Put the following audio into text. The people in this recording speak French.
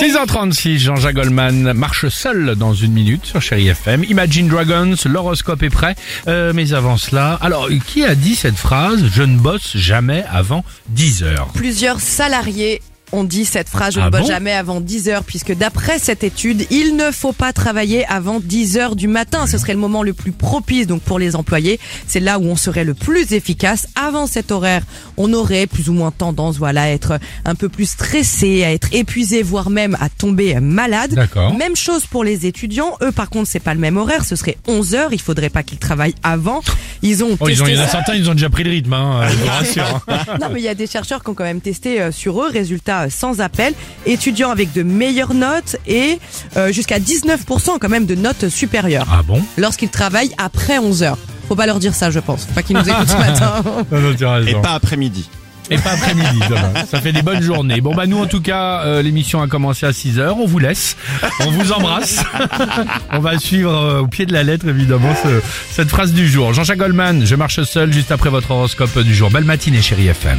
6h36, Jean-Jacques Goldman marche seul dans une minute sur Chéri FM. Imagine Dragons, l'horoscope est prêt. Euh, mais avant cela, alors qui a dit cette phrase Je ne bosse jamais avant 10 heures? Plusieurs salariés ont dit cette phrase, je Ah ne bosse bon jamais avant 10 heures, puisque d'après cette étude, il ne faut pas travailler avant 10 heures du matin. Ce serait le moment le plus propice donc pour les employés. C'est là où on serait le plus efficace. Avant cet horaire, on aurait plus ou moins tendance, voilà, à être un peu plus stressé, à être épuisé, voire même à tomber malade. Même chose pour les étudiants. Eux, par contre, c'est pas le même horaire. Ce serait 11 heures. Il faudrait pas qu'ils travaillent avant. Ils ont Oh, ils ont, il y en a certains, ils ont déjà pris le rythme, hein, je vous rassure. hein. Non, mais il y a des chercheurs qui ont quand même testé euh, sur eux. Résultat sans appel. Étudiants avec de meilleures notes et euh, jusqu'à 19% quand même de notes supérieures Ah bon? Lorsqu'ils travaillent après 11 heures. Faut pas leur dire ça, je pense. Faut pas qu'ils nous écoutent ce matin. Non, non, tu as raison. Et pas après-midi. Et pas après-midi, demain. Ça fait des bonnes journées. Bon, bah, nous, en tout cas, euh, l'émission a commencé à 6 heures. On vous laisse. On vous embrasse. On va suivre euh, au pied de la lettre, évidemment, ce- cette phrase du jour. Jean-Jacques Goldman, je marche seul juste après votre horoscope du jour. Belle matinée, chérie FM.